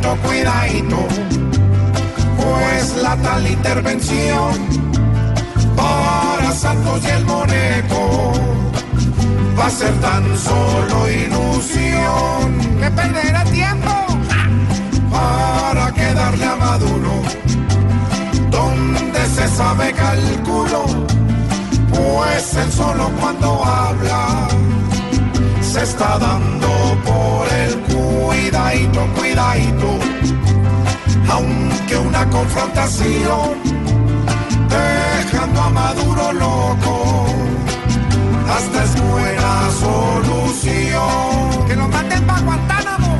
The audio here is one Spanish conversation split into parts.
Cuidadito, cuidadito, pues la tal intervención para Santos y el Moneco va a ser tan solo ilusión que perderá tiempo. para quedarle a Maduro donde se sabe cálculo pues él solo cuando habla se está dando aunque una confrontación dejando a Maduro loco. Hasta es buena solución. Que lo maten para Guantánamo.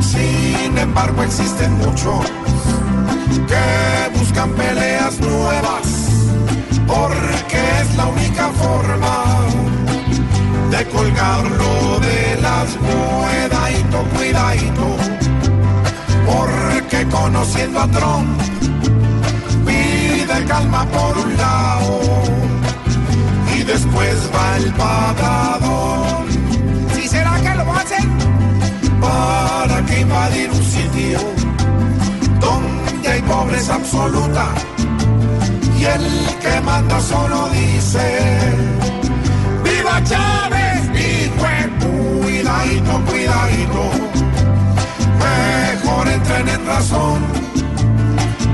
sin embargo existen muchos que buscan peleas nuevas porque es la única forma de colgarlo de las cuidadito, cuidadito conociendo a Trump pide calma por un lado y después va el pagador ¿Sí será que lo hacen? para que invadir un sitio donde hay pobreza absoluta y el que manda solo dice ¡Viva Chávez! Mejor entren en razón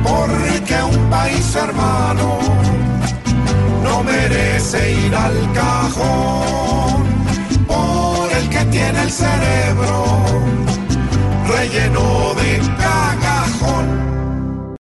porque un país hermano no merece ir al cajón. Por el que tiene el cerebro relleno